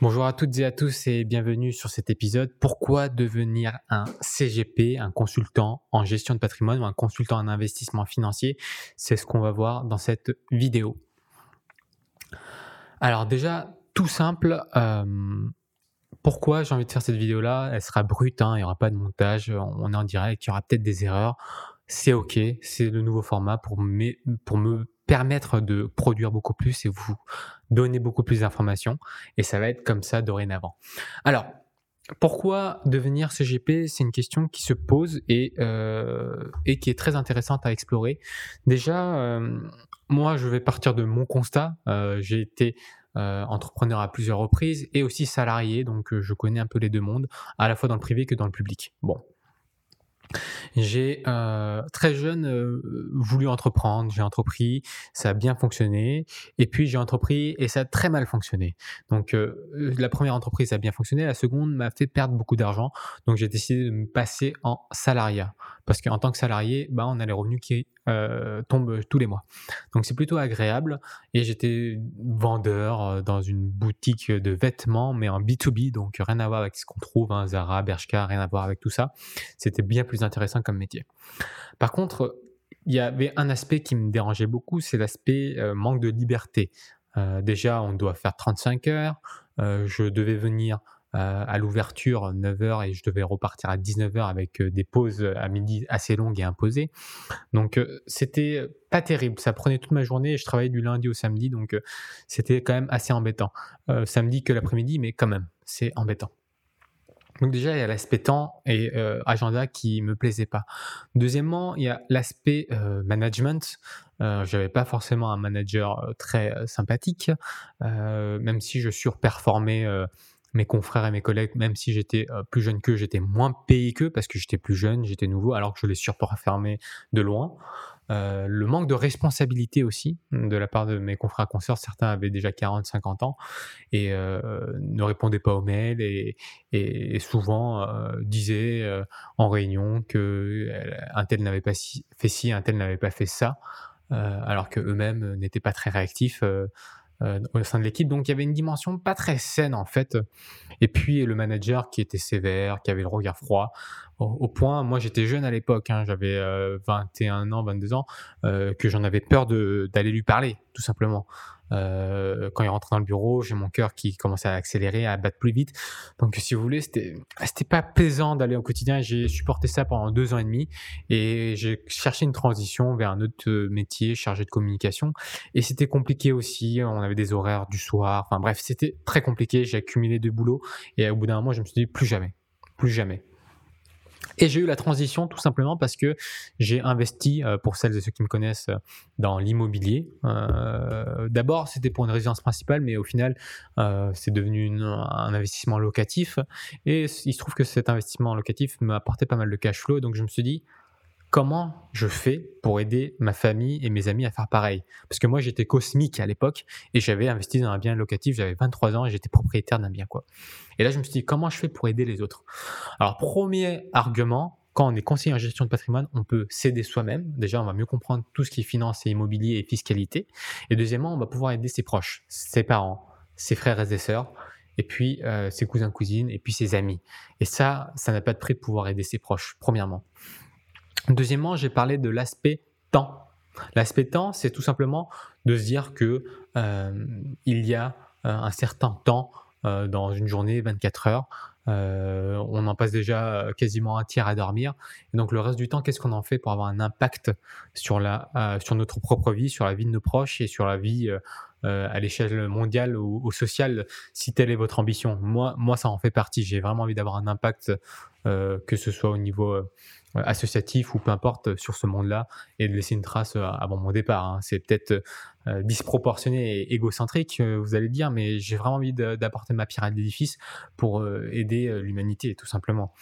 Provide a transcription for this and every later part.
Bonjour à toutes et à tous et bienvenue sur cet épisode. Pourquoi devenir un CGP, un consultant en gestion de patrimoine ou un consultant en investissement financier? C'est ce qu'on va voir dans cette vidéo. Alors déjà, tout simple, euh, pourquoi j'ai envie de faire cette vidéo-là? Elle sera brute, hein, il n'y aura pas de montage, on est en direct, il y aura peut-être des erreurs. C'est ok, c'est le nouveau format pour, pour me permettre de produire beaucoup plus et vous donner beaucoup plus d'informations. Et ça va être comme ça dorénavant. Alors, pourquoi devenir CGP C'est une question qui se pose et, euh, et qui est très intéressante à explorer. Déjà, euh, moi, je vais partir de mon constat. Euh, j'ai été entrepreneur à plusieurs reprises et aussi salarié, donc je connais un peu les deux mondes, à la fois dans le privé que dans le public. Bon, j'ai euh, très jeune euh, voulu entreprendre, j'ai entrepris, ça a bien fonctionné, et puis j'ai entrepris et ça a très mal fonctionné. Donc euh, la première entreprise a bien fonctionné, la seconde m'a fait perdre beaucoup d'argent, donc j'ai décidé de me passer en salariat, parce qu'en tant que salarié, bah, on a les revenus qui euh, tombent tous les mois. Donc c'est plutôt agréable, et j'étais vendeur euh, dans une boutique de vêtements, mais en B2B, donc rien à voir avec ce qu'on trouve, hein, Zara, Bershka, rien à voir avec tout ça. C'était bien plus intéressant comme métier. Par contre, il y avait un aspect qui me dérangeait beaucoup, c'est l'aspect euh, manque de liberté. Déjà, on doit faire 35 heures. Je devais venir à l'ouverture 9h et je devais repartir à 19h avec des pauses à midi assez longues et imposées. Donc c'était pas terrible, ça prenait toute ma journée et je travaillais du lundi au samedi donc c'était quand même assez embêtant. samedi que l'après-midi mais quand même, c'est embêtant. Donc déjà, il y a l'aspect temps et euh, agenda qui me plaisait pas. Deuxièmement, il y a l'aspect euh, management. Euh, j'avais pas forcément un manager euh, très sympathique, même si je surperformais mes confrères et mes collègues, même si j'étais plus jeune qu'eux, j'étais moins payé qu'eux parce que j'étais plus jeune, j'étais nouveau, alors que je les surperformais de loin. Euh, le manque de responsabilité aussi de la part de mes confrères consoeurs. Certains avaient déjà 40-50 ans et euh, ne répondaient pas aux mails et, souvent euh, disaient en réunion que un tel n'avait pas fait ci, un tel n'avait pas fait ça, alors que eux-mêmes n'étaient pas très réactifs euh, au sein de l'équipe. Donc il y avait une dimension pas très saine en fait. Et puis le manager qui était sévère, qui avait le regard froid, au, point, moi j'étais jeune à l'époque, hein, j'avais 21 euh, ans, 22 ans, euh, que j'en avais peur d'aller lui parler, tout simplement. Euh, quand il rentre dans le bureau, j'ai mon cœur qui commençait à accélérer, à battre plus vite. Donc, si vous voulez, c'était, pas plaisant d'aller au quotidien. J'ai supporté ça pendant deux ans et demi et j'ai cherché une transition vers un autre métier chargé de communication. Et c'était compliqué aussi. On avait des horaires du soir. Enfin, bref, c'était très compliqué. J'ai accumulé de boulot et au bout d'un moment, je me suis dit plus jamais, plus jamais. Et j'ai eu la transition tout simplement parce que j'ai investi, euh, pour celles et ceux qui me connaissent, euh, dans l'immobilier. Euh, d'abord, c'était pour une résidence principale, mais au final, c'est devenu un investissement locatif. Et il se trouve que cet investissement locatif m'a apporté pas mal de cash flow. Donc je me suis dit, comment je fais pour aider ma famille et mes amis à faire pareil? Parce que moi, j'étais cosmique à l'époque et j'avais investi dans un bien locatif, j'avais 23 ans et j'étais propriétaire d'un bien. quoi. Et là, je me suis dit, comment je fais pour aider les autres? Alors, premier argument, quand on est conseiller en gestion de patrimoine, on peut s'aider soi-même. Déjà, on va mieux comprendre tout ce qui est finance et immobilier et fiscalité. Et deuxièmement, on va pouvoir aider ses proches, ses parents, ses frères et ses sœurs, et puis euh, ses cousins, cousines, et puis ses amis. Et ça, ça n'a pas de prix de pouvoir aider ses proches, premièrement. Deuxièmement, j'ai parlé de l'aspect temps. L'aspect temps, c'est tout simplement de se dire que euh, il y a euh, un certain temps euh, dans une journée, 24 heures. on en passe déjà quasiment un tiers à dormir. Donc le reste du temps, qu'est-ce qu'on en fait pour avoir un impact sur, la, sur notre propre vie, sur la vie de nos proches et sur la vie à l'échelle mondiale ou, ou, sociale, si telle est votre ambition? Moi, moi ça en fait partie. J'ai vraiment envie d'avoir un impact, que ce soit au niveau associatif ou peu importe euh, sur ce monde-là et de laisser une trace euh, avant mon départ. Hein. C'est peut-être disproportionné et égocentrique, vous allez dire, mais j'ai vraiment envie d'apporter ma pierre à l'édifice pour aider l'humanité, tout simplement.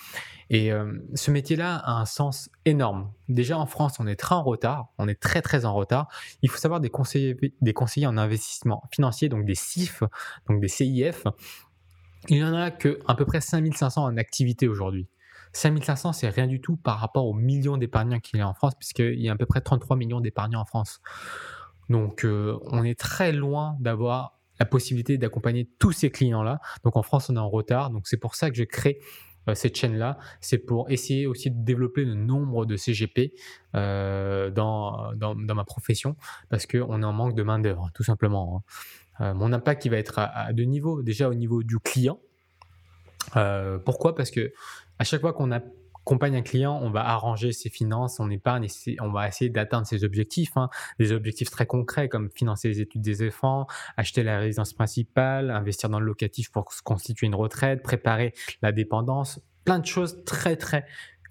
Et ce métier-là a un sens énorme. Déjà en France, on est très en retard, on est très très en retard. Il faut savoir des conseillers, des conseillers en investissement financier, donc des CIF, donc des CIF. Il y en a que à peu près 5500 en activité aujourd'hui. 5500, c'est rien du tout par rapport aux millions d'épargnants qu'il y a en France, puisqu'il y a à peu près 33 millions d'épargnants en France. Donc, euh, on est très loin d'avoir la possibilité d'accompagner tous ces clients-là. Donc en France, on est en retard. Donc c'est pour ça que je crée euh, cette chaîne-là. C'est pour essayer aussi de développer le nombre de CGP euh, dans, ma profession parce qu'on est en manque de main-d'œuvre, tout simplement. Hein. Mon impact, il va être à, deux niveaux. Déjà au niveau du client. pourquoi? Parce que à chaque fois qu'on accompagne un client, on va arranger ses finances, son épargne, et on va essayer d'atteindre ses objectifs, hein. des objectifs très concrets comme financer les études des enfants, acheter la résidence principale, investir dans le locatif pour se constituer une retraite, préparer la dépendance, plein de choses très très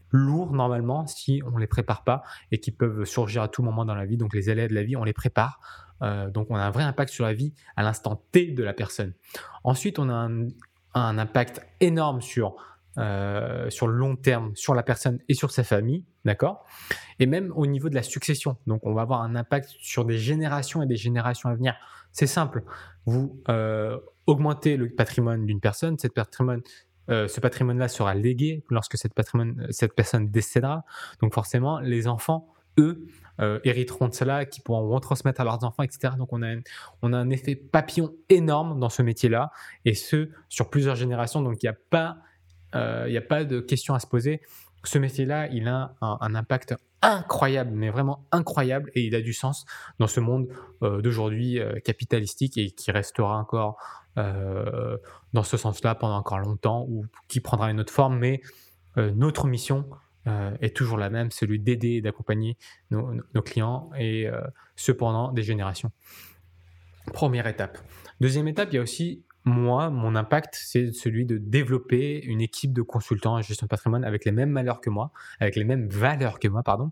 lourdes normalement si on ne les prépare pas et qui peuvent surgir à tout moment dans la vie. Donc les élèves de la vie, on les prépare. Euh, donc on a un vrai impact sur la vie à l'instant T de la personne. Ensuite, on a un impact énorme sur euh, sur le long terme sur la personne et sur sa famille, d'accord? Et même au niveau de la succession. Donc, on va avoir un impact sur des générations et des générations à venir. C'est simple. Vous euh, augmentez le patrimoine d'une personne, cette patrimoine, euh, ce patrimoine-là sera légué lorsque cette, patrimoine, cette personne décédera. Donc, forcément, les enfants, eux, hériteront de cela, qui pourront retransmettre à leurs enfants, etc. Donc on a, on a un effet papillon énorme dans ce métier-là, et ce, sur plusieurs générations. Donc il n'y a pas il euh, n'y a pas de question à se poser. Ce métier-là, il a un, impact incroyable, mais vraiment incroyable, et il a du sens dans ce monde euh, d'aujourd'hui euh, capitalistique et qui restera encore dans ce sens-là pendant encore longtemps ou qui prendra une autre forme. Mais notre mission est toujours la même, celui d'aider et d'accompagner nos, nos, clients et cependant des générations. Première étape. Deuxième étape, il y a aussi moi, mon impact, c'est celui de développer une équipe de consultants en gestion de patrimoine avec les mêmes valeurs que moi, avec les mêmes valeurs que moi, pardon.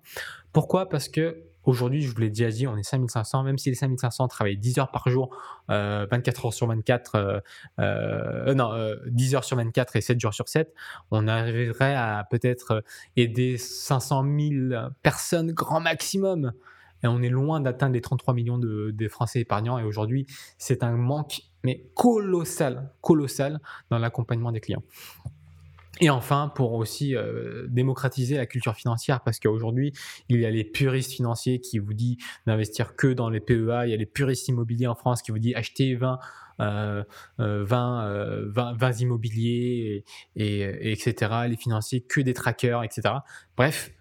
Pourquoi? Parce que aujourd'hui, je vous l'ai déjà dit, on est 5500, même si les 5500 travaillent 10 heures par jour, 24 euh, heures sur 24, euh, euh, non, 10 heures sur 24 et 7 jours sur 7, on arriverait à peut-être aider 500 000 personnes grand maximum. Et on est loin d'atteindre les 33 millions de, Français épargnants. Et aujourd'hui, c'est un manque, mais colossal, colossal dans l'accompagnement des clients. Et enfin, pour aussi euh, démocratiser la culture financière, parce qu'aujourd'hui, il y a les puristes financiers qui vous disent d'investir que dans les PEA, il y a les puristes immobiliers en France qui vous disent acheter 20, 20, 20, immobiliers, et, etc. Les financiers que des trackers, etc. Bref,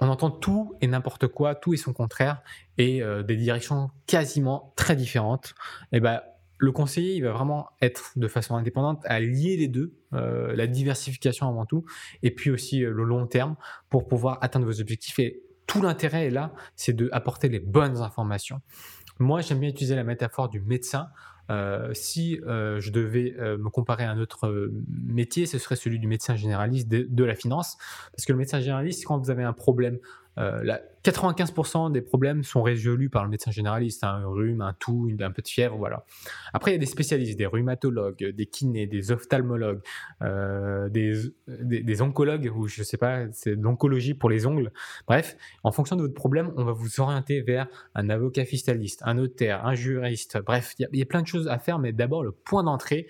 on entend tout et n'importe quoi, tout et son contraire, et euh, des directions quasiment très différentes. Et ben, le conseiller, il va vraiment être de façon indépendante à lier les deux, euh, la diversification avant tout, et puis aussi euh, le long terme pour pouvoir atteindre vos objectifs. Et tout l'intérêt est là, c'est de apporter les bonnes informations. Moi, j'aime bien utiliser la métaphore du médecin. Euh, si je devais me comparer à un autre métier, ce serait celui du médecin généraliste de, la finance. Parce que le médecin généraliste, quand vous avez un problème 95% euh, des problèmes sont résolus par le médecin généraliste, un rhume, un tout, un peu de fièvre, voilà. Après, il y a des spécialistes, des rhumatologues, des kinés, des ophtalmologues, euh, des, des, oncologues, ou je sais pas, c'est l'oncologie pour les ongles. Bref, en fonction de votre problème, on va vous orienter vers un avocat fiscaliste, un notaire, un juriste. Bref, il y, y, a plein de choses à faire, mais d'abord, le point d'entrée,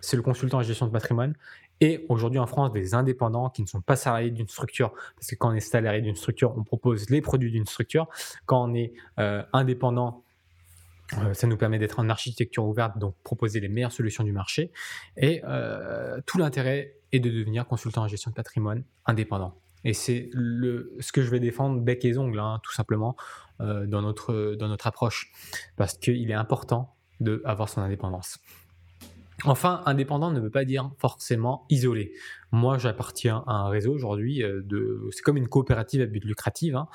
c'est le consultant en gestion de patrimoine et aujourd'hui en France des indépendants qui ne sont pas salariés d'une structure, parce que quand on est salarié d'une structure, on propose les produits d'une structure. Quand on est euh, indépendant, euh, ça nous permet d'être en architecture ouverte, donc proposer les meilleures solutions du marché. Et euh, tout l'intérêt est de devenir consultant en gestion de patrimoine indépendant. Et c'est ce que je vais défendre bec et ongles, hein, tout simplement, dans, notre, dans notre approche, parce qu'il est important d'avoir son indépendance. Enfin, indépendant ne veut pas dire forcément isolé. Moi, j'appartiens à un réseau aujourd'hui, euh, de, c'est comme une coopérative à but lucratif hein,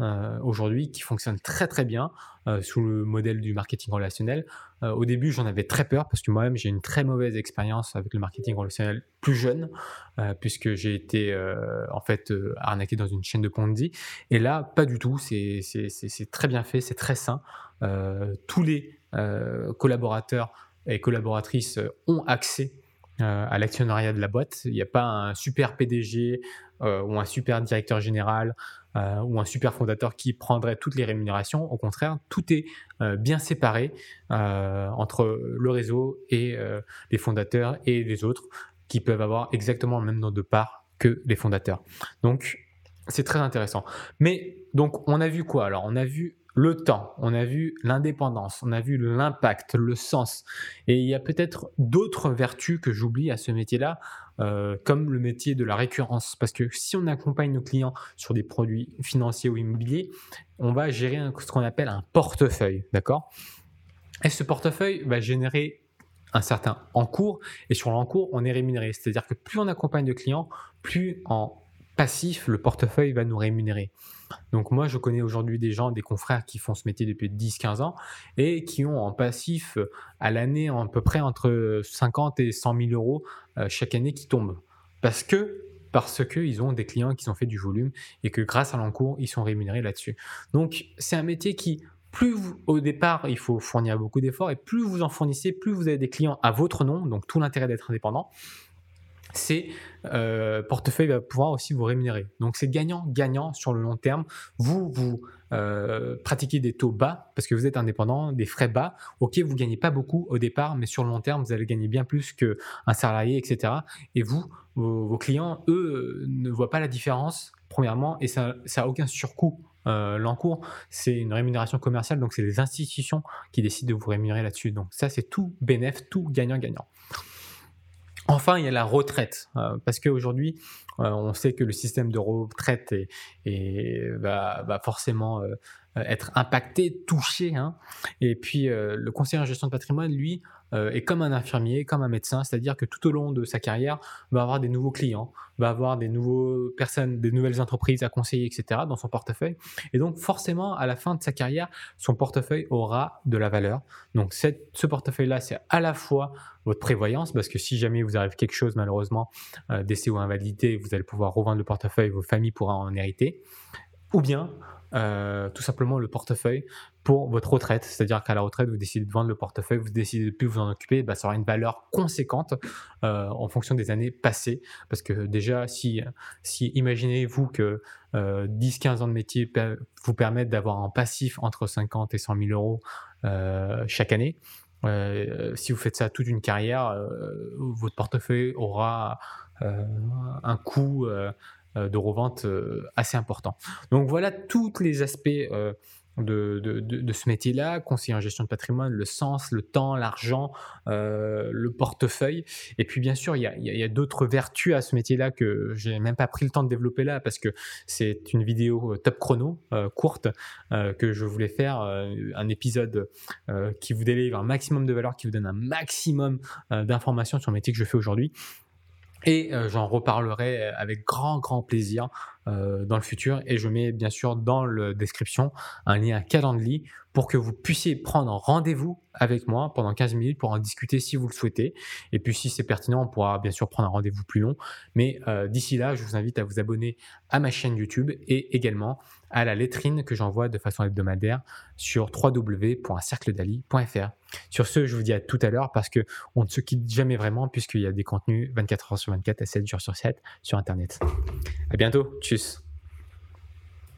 euh, aujourd'hui qui fonctionne très très bien euh, sous le modèle du marketing relationnel. au début, j'en avais très peur parce que moi-même j'ai une très mauvaise expérience avec le marketing relationnel plus jeune, puisque j'ai été en fait arnaqué dans une chaîne de Ponzi. Et là, pas du tout. C'est, c'est, c'est très bien fait, c'est très sain. tous les collaborateurs et collaboratrices euh, ont accès euh, à l'actionnariat de la boîte. Il n'y a pas un super PDG euh, ou un super directeur général ou un super fondateur qui prendrait toutes les rémunérations. Au contraire, tout est bien séparé entre le réseau et les fondateurs et les autres qui peuvent avoir exactement le même nombre de parts que les fondateurs. Donc, c'est très intéressant. Mais donc, on a vu quoi? Alors, on a vu le temps, on a vu l'indépendance, on a vu l'impact, le sens. Et il y a peut-être d'autres vertus que j'oublie à ce métier-là, euh, comme le métier de la récurrence. Parce que si on accompagne nos clients sur des produits financiers ou immobiliers, on va gérer ce qu'on appelle un portefeuille, d'accord? Et ce portefeuille va générer un certain encours, et sur l'encours, on est rémunéré. C'est-à-dire que plus on accompagne de clients, plus en passif, le portefeuille va nous rémunérer. Donc moi, je connais aujourd'hui des gens, des confrères qui font ce métier depuis 10-15 ans et qui ont en passif à l'année à peu près entre 50 et 100 000 euros euh, chaque année qui tombent. Parce que parce qu'ils ont des clients qui ont fait du volume et que grâce à l'encours, ils sont rémunérés là-dessus. Donc c'est un métier qui, plus au départ, il faut fournir beaucoup d'efforts et plus vous en fournissez, plus vous avez des clients à votre nom, donc tout l'intérêt d'être indépendant, c'est euh, portefeuille va pouvoir aussi vous rémunérer. Donc c'est gagnant-gagnant sur le long terme. Vous, vous euh, pratiquez des taux bas parce que vous êtes indépendant, des frais bas. Ok, vous gagnez pas beaucoup au départ, mais sur le long terme, vous allez gagner bien plus qu'un salarié, etc. Et vous, vos, clients, eux, ne voient pas la différence, premièrement, et ça n'a aucun surcoût. Euh, l'encours, c'est une rémunération commerciale, donc c'est les institutions qui décident de vous rémunérer là-dessus. Donc ça, c'est tout bénéf, tout gagnant-gagnant. Enfin, il y a la retraite, euh, parce qu'aujourd'hui, euh, on sait que le système de retraite est, va, forcément euh, être impacté, touché. Hein. Et puis, le conseiller en gestion de patrimoine, lui, euh, est comme un infirmier, comme un médecin, c'est-à-dire que tout au long de sa carrière, va avoir des nouveaux clients, va avoir des nouvelles personnes, des nouvelles entreprises à conseiller, etc. dans son portefeuille. Et donc forcément, à la fin de sa carrière, son portefeuille aura de la valeur. Donc ce portefeuille-là, c'est à la fois votre prévoyance, parce que si jamais vous arrive quelque chose, malheureusement, euh, décès ou invalidité, vous allez pouvoir revendre le portefeuille, vos familles pourront en hériter. Ou bien euh, tout simplement le portefeuille pour votre retraite. C'est-à-dire qu'à la retraite, vous décidez de vendre le portefeuille, vous décidez de plus vous en occuper, bah, ça aura une valeur conséquente euh, en fonction des années passées. Parce que déjà, si, si imaginez-vous que 10-15 euh, ans de métier vous permettent d'avoir un passif entre 50 et 100 000 euros chaque année, si vous faites ça toute une carrière, votre portefeuille aura un coût de revente euh, assez important. Donc voilà tous les aspects euh, de, de, ce métier-là, conseiller en gestion de patrimoine, le sens, le temps, l'argent, le portefeuille. Et puis bien sûr, il y a, y a d'autres vertus à ce métier-là que j'ai même pas pris le temps de développer là parce que c'est une vidéo top chrono, courte, que je voulais faire, un épisode qui vous délivre un maximum de valeur, qui vous donne un maximum d'informations sur le métier que je fais aujourd'hui. Et euh, j'en reparlerai avec grand, grand plaisir euh, dans le futur. Et je mets bien sûr dans la description un lien Calendly pour que vous puissiez prendre rendez-vous avec moi pendant 15 minutes pour en discuter si vous le souhaitez. Et puis si c'est pertinent, on pourra bien sûr prendre un rendez-vous plus long. Mais euh, d'ici là, je vous invite à vous abonner à ma chaîne YouTube et également à la lettrine que j'envoie de façon hebdomadaire sur www.cercledali.fr. Sur ce, je vous dis à tout à l'heure parce que on ne se quitte jamais vraiment puisqu'il y a des contenus 24 heures sur 24 et 7 jours sur 7 sur Internet. À bientôt. Tchuss.